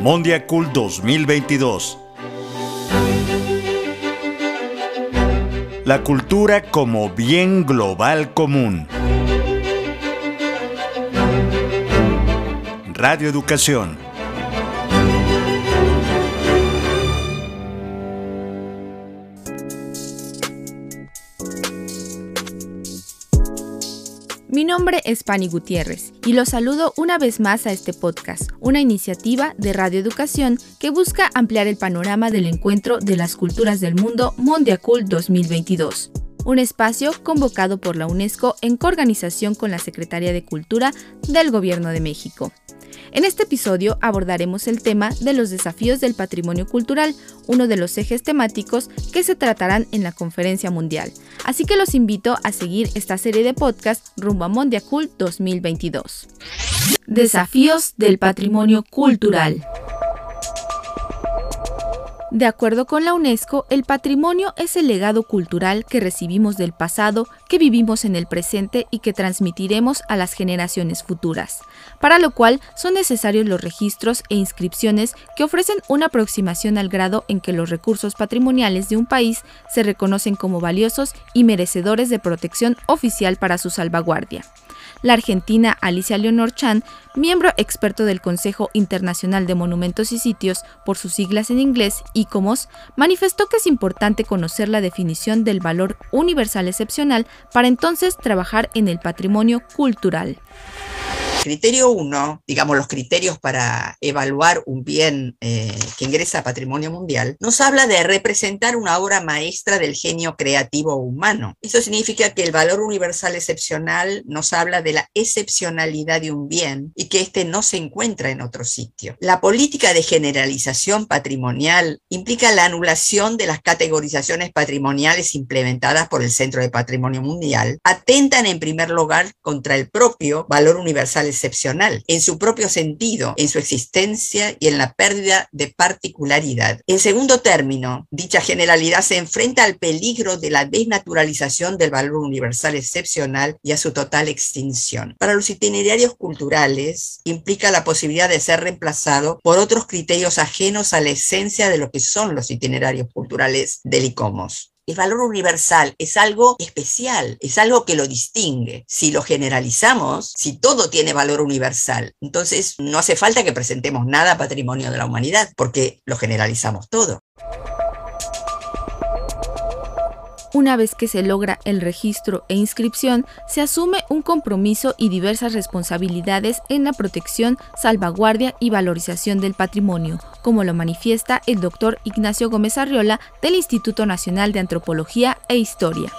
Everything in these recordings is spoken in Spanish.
Mondiacult 2022. La cultura como bien global común. Radio Educación. Mi nombre es Pani Gutiérrez y los saludo una vez más a este podcast, una iniciativa de Radio Educación que busca ampliar el panorama del encuentro de las culturas del mundo Mondiacult 2022 un espacio convocado por la UNESCO en coorganización con la Secretaría de Cultura del Gobierno de México. En este episodio abordaremos el tema de los desafíos del patrimonio cultural, uno de los ejes temáticos que se tratarán en la conferencia mundial. Así que los invito a seguir esta serie de podcasts rumbo a Mondiacult 2022. Desafíos del patrimonio cultural. De acuerdo con la UNESCO, el patrimonio es el legado cultural que recibimos del pasado, que vivimos en el presente y que transmitiremos a las generaciones futuras, para lo cual son necesarios los registros e inscripciones que ofrecen una aproximación al grado en que los recursos patrimoniales de un país se reconocen como valiosos y merecedores de protección oficial para su salvaguardia la argentina Alicia Leonor Chan, miembro experto del Consejo Internacional de Monumentos y Sitios, por sus siglas en inglés, ICOMOS, manifestó que es importante conocer la definición del valor universal excepcional para entonces trabajar en el patrimonio cultural. Criterio 1, digamos los criterios para evaluar un bien eh, que ingresa a patrimonio mundial, nos habla de representar una obra maestra del genio creativo humano. Eso significa que el valor universal excepcional nos habla de la excepcionalidad de un bien y que éste no se encuentra en otro sitio. La política de generalización patrimonial implica la anulación de las categorizaciones patrimoniales implementadas por el Centro de Patrimonio Mundial. Atentan en primer lugar contra el propio valor universal excepcional, en su propio sentido, en su existencia y en la pérdida de particularidad. En segundo término, dicha generalidad se enfrenta al peligro de la desnaturalización del valor universal excepcional y a su total extinción. Para los itinerarios culturales, implica la posibilidad de ser reemplazado por otros criterios ajenos a la esencia de lo que son los itinerarios culturales del ICOMOS. El valor universal es algo especial, es algo que lo distingue. Si lo generalizamos, si todo tiene valor universal, entonces no hace falta que presentemos nada patrimonio de la humanidad, porque lo generalizamos todo. Una vez que se logra el registro e inscripción, se asume un compromiso y diversas responsabilidades en la protección, salvaguardia y valorización del patrimonio, como lo manifiesta el doctor Ignacio Gómez Arriola del Instituto Nacional de Antropología e Historia.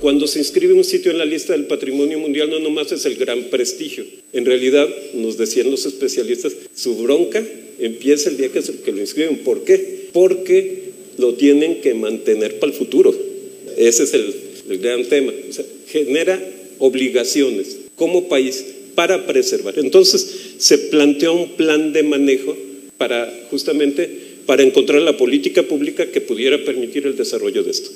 Cuando se inscribe un sitio en la lista del patrimonio mundial no nomás es el gran prestigio. En realidad, nos decían los especialistas, su bronca empieza el día que, lo inscriben. ¿Por qué? Porque lo tienen que mantener para el futuro. Ese es el, gran tema. genera obligaciones como país para preservar. Entonces se planteó un plan de manejo para justamente para encontrar la política pública que pudiera permitir el desarrollo de esto.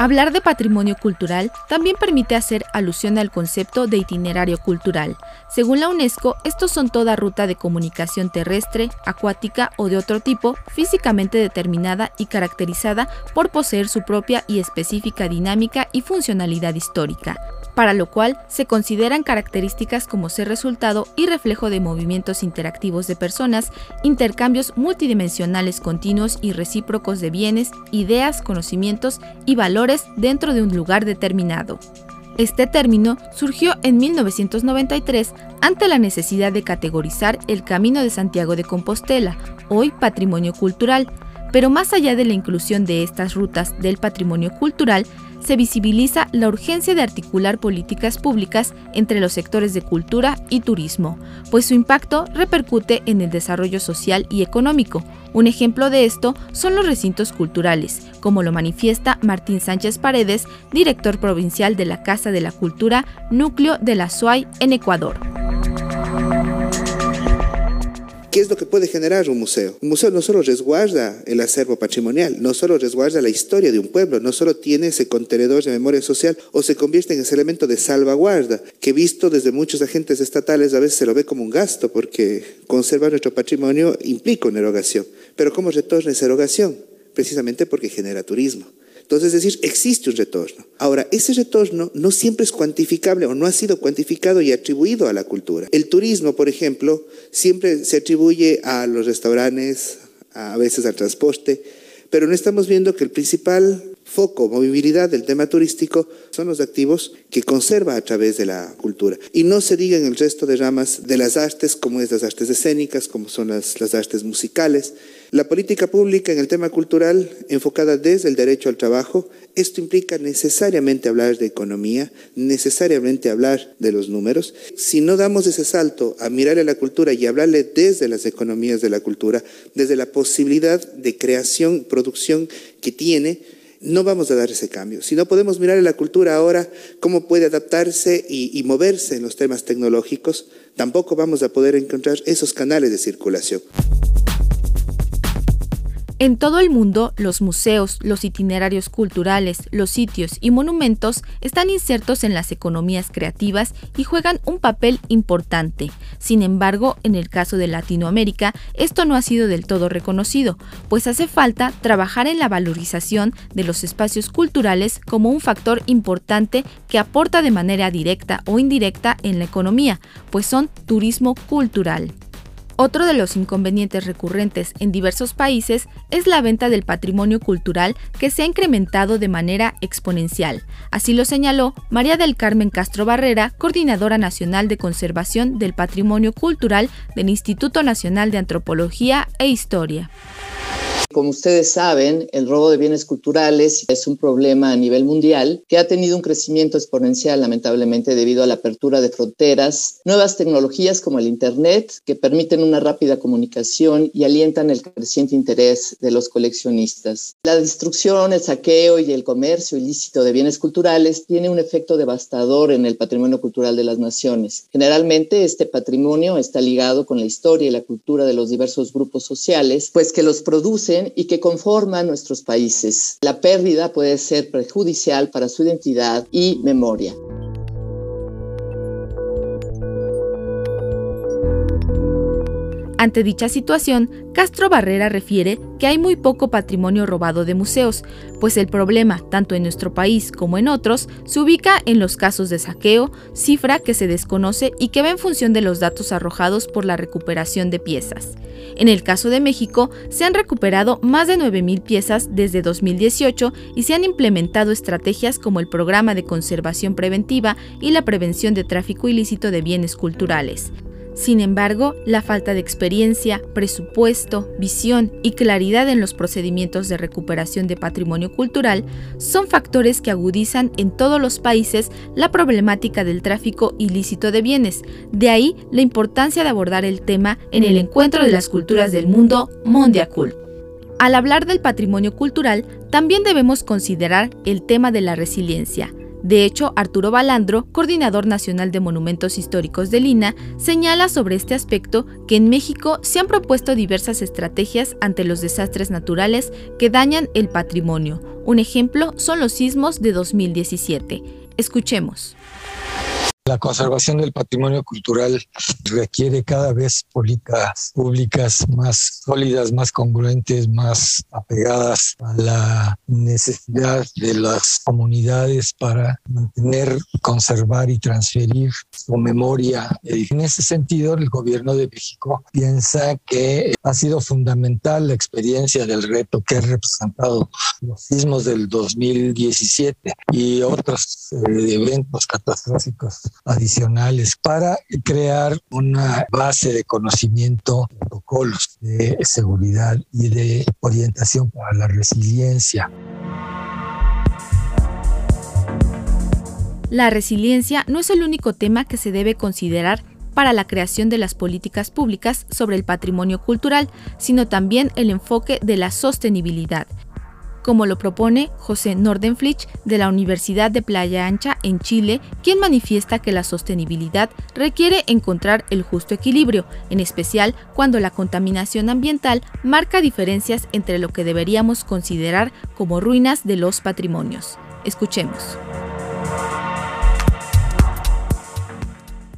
Hablar de patrimonio cultural también permite hacer alusión al concepto de itinerario cultural. Según la UNESCO, estos son toda ruta de comunicación terrestre, acuática o de otro tipo, físicamente determinada y caracterizada por poseer su propia y específica dinámica y funcionalidad histórica, para lo cual se consideran características como ser resultado y reflejo de movimientos interactivos de personas, intercambios multidimensionales continuos y recíprocos de bienes, ideas, conocimientos y valores dentro de un lugar determinado. Este término surgió en 1993 ante la necesidad de categorizar el Camino de Santiago de Compostela, hoy patrimonio cultural, pero más allá de la inclusión de estas rutas del patrimonio cultural, se visibiliza la urgencia de articular políticas públicas entre los sectores de cultura y turismo, pues su impacto repercute en el desarrollo social y económico. Un ejemplo de esto son los recintos culturales, como lo manifiesta Martín Sánchez Paredes, director provincial de la Casa de la Cultura, núcleo de la SUAY en Ecuador. ¿Qué es lo que puede generar un museo? Un museo no solo resguarda el acervo patrimonial, no solo resguarda la historia de un pueblo, no solo tiene ese contenedor de memoria social o se convierte en ese elemento de salvaguarda que visto desde muchos agentes estatales a veces se lo ve como un gasto porque conservar nuestro patrimonio implica una erogación. Pero ¿cómo retorna esa erogación? Precisamente porque genera turismo. Entonces, es decir, existe un retorno. Ahora, ese retorno no siempre es cuantificable o no ha sido cuantificado y atribuido a la cultura. El turismo, por ejemplo, siempre se atribuye a los restaurantes, a veces al transporte, pero no estamos viendo que el principal foco, movilidad del tema turístico son los activos que conserva a través de la cultura. Y no se diga en el resto de ramas de las artes, como es las artes escénicas, como son las, las artes musicales. La política pública en el tema cultural, enfocada desde el derecho al trabajo, esto implica necesariamente hablar de economía, necesariamente hablar de los números. Si no damos ese salto a mirarle a la cultura y hablarle desde las economías de la cultura, desde la posibilidad de creación, producción que tiene, no vamos a dar ese cambio. Si no podemos mirar a la cultura ahora, cómo puede adaptarse y, y, moverse en los temas tecnológicos, tampoco vamos a poder encontrar esos canales de circulación. En todo el mundo, los museos, los itinerarios culturales, los sitios y monumentos están insertos en las economías creativas y juegan un papel importante. Sin embargo, en el caso de Latinoamérica, esto no ha sido del todo reconocido, pues hace falta trabajar en la valorización de los espacios culturales como un factor importante que aporta de manera directa o indirecta en la economía, pues son turismo cultural. Otro de los inconvenientes recurrentes en diversos países es la venta del patrimonio cultural que se ha incrementado de manera exponencial. Así lo señaló María del Carmen Castro Barrera, coordinadora nacional de conservación del patrimonio cultural del Instituto Nacional de Antropología e Historia. Como ustedes saben, el robo de bienes culturales es un problema a nivel mundial que ha tenido un crecimiento exponencial, lamentablemente, debido a la apertura de fronteras, nuevas tecnologías como el Internet, que permiten una rápida comunicación y alientan el creciente interés de los coleccionistas. La destrucción, el saqueo y el comercio ilícito de bienes culturales tiene un efecto devastador en el patrimonio cultural de las naciones. Generalmente, este patrimonio está ligado con la historia y la cultura de los diversos grupos sociales, pues que los producen y que conforman nuestros países. La pérdida puede ser perjudicial para su identidad y memoria. Ante dicha situación, Castro Barrera refiere que hay muy poco patrimonio robado de museos, pues el problema, tanto en nuestro país como en otros, se ubica en los casos de saqueo, cifra que se desconoce y que va en función de los datos arrojados por la recuperación de piezas. En el caso de México, se han recuperado más de 9.000 piezas desde 2018 y se han implementado estrategias como el programa de conservación preventiva y la prevención de tráfico ilícito de bienes culturales. Sin embargo, la falta de experiencia, presupuesto, visión y claridad en los procedimientos de recuperación de patrimonio cultural son factores que agudizan en todos los países la problemática del tráfico ilícito de bienes. De ahí la importancia de abordar el tema en el Encuentro de las Culturas del Mundo, Mondiacult. Al hablar del patrimonio cultural, también debemos considerar el tema de la resiliencia, de hecho, Arturo Balandro, coordinador nacional de monumentos históricos de Lina, señala sobre este aspecto que en México se han propuesto diversas estrategias ante los desastres naturales que dañan el patrimonio. Un ejemplo son los sismos de 2017. Escuchemos. La conservación del patrimonio cultural requiere cada vez políticas públicas más sólidas, más congruentes, más apegadas a la necesidad de las comunidades para mantener, conservar y transferir su memoria. En ese sentido, el gobierno de México piensa que ha sido fundamental la experiencia del reto que ha representado los sismos del 2017 y otros eh, eventos catastróficos adicionales para crear una base de conocimiento, protocolos de seguridad y de orientación para la resiliencia. La resiliencia no es el único tema que se debe considerar para la creación de las políticas públicas sobre el patrimonio cultural, sino también el enfoque de la sostenibilidad, como lo propone José Nordenflich de la Universidad de Playa Ancha en Chile, quien manifiesta que la sostenibilidad requiere encontrar el justo equilibrio, en especial cuando la contaminación ambiental marca diferencias entre lo que deberíamos considerar como ruinas de los patrimonios. Escuchemos.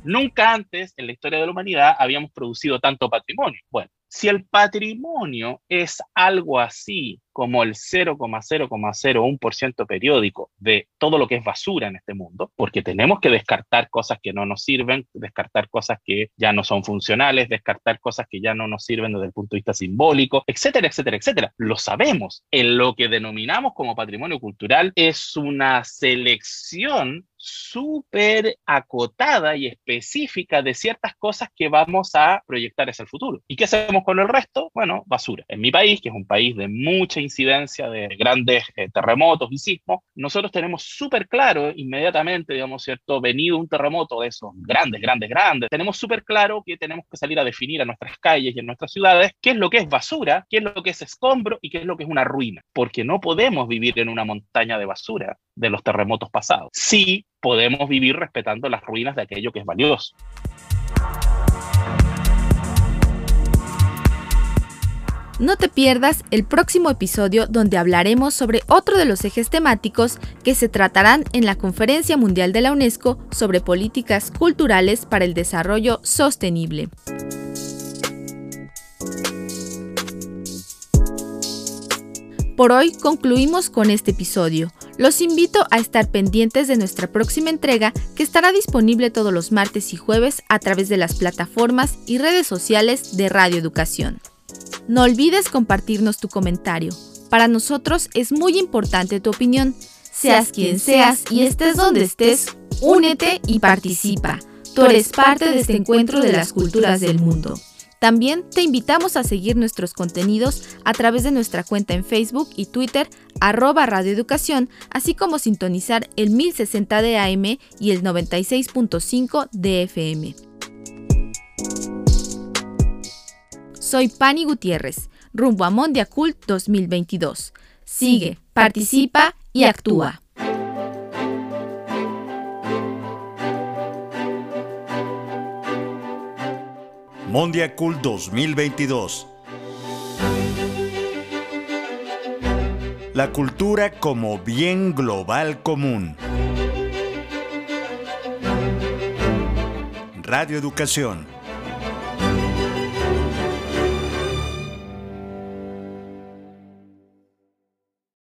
Nunca antes en la historia de la humanidad habíamos producido tanto patrimonio. Bueno, si el patrimonio es algo así como el 0,0,01% periódico de todo lo que es basura en este mundo, porque tenemos que descartar cosas que no nos sirven, descartar cosas que ya no son funcionales, descartar cosas que ya no nos sirven desde el punto de vista simbólico, etcétera, etcétera, etcétera. Lo sabemos. En lo que denominamos como patrimonio cultural es una selección súper acotada y específica de ciertas cosas que vamos a proyectar hacia el futuro. ¿Y qué hacemos con el resto? Bueno, basura. En mi país, que es un país de mucha incidencia de grandes eh, terremotos y sismos, nosotros tenemos súper claro inmediatamente, digamos, ¿cierto? Venido un terremoto de esos grandes, grandes, grandes, tenemos súper claro que tenemos que salir a definir a nuestras calles y en nuestras ciudades qué es lo que es basura, qué es lo que es escombro y qué es lo que es una ruina, porque no podemos vivir en una montaña de basura de los terremotos pasados. Sí podemos vivir respetando las ruinas de aquello que es valioso. No te pierdas el próximo episodio donde hablaremos sobre otro de los ejes temáticos que se tratarán en la Conferencia Mundial de la UNESCO sobre Políticas Culturales para el Desarrollo Sostenible. Por hoy concluimos con este episodio. Los invito a estar pendientes de nuestra próxima entrega que estará disponible todos los martes y jueves a través de las plataformas y redes sociales de Radio Educación. No olvides compartirnos tu comentario. Para nosotros es muy importante tu opinión. Seas quien seas y estés donde estés, únete y participa. Tú eres parte de este encuentro de las culturas del mundo. También te invitamos a seguir nuestros contenidos a través de nuestra cuenta en Facebook y Twitter, arroba radioeducación, así como sintonizar el 1060 de AM y el 96.5 de FM. Soy Pani Gutiérrez, rumbo a Mondia Cult 2022. Sigue, participa y actúa. Mondiacult 2022. La cultura como bien global común. Radio Educación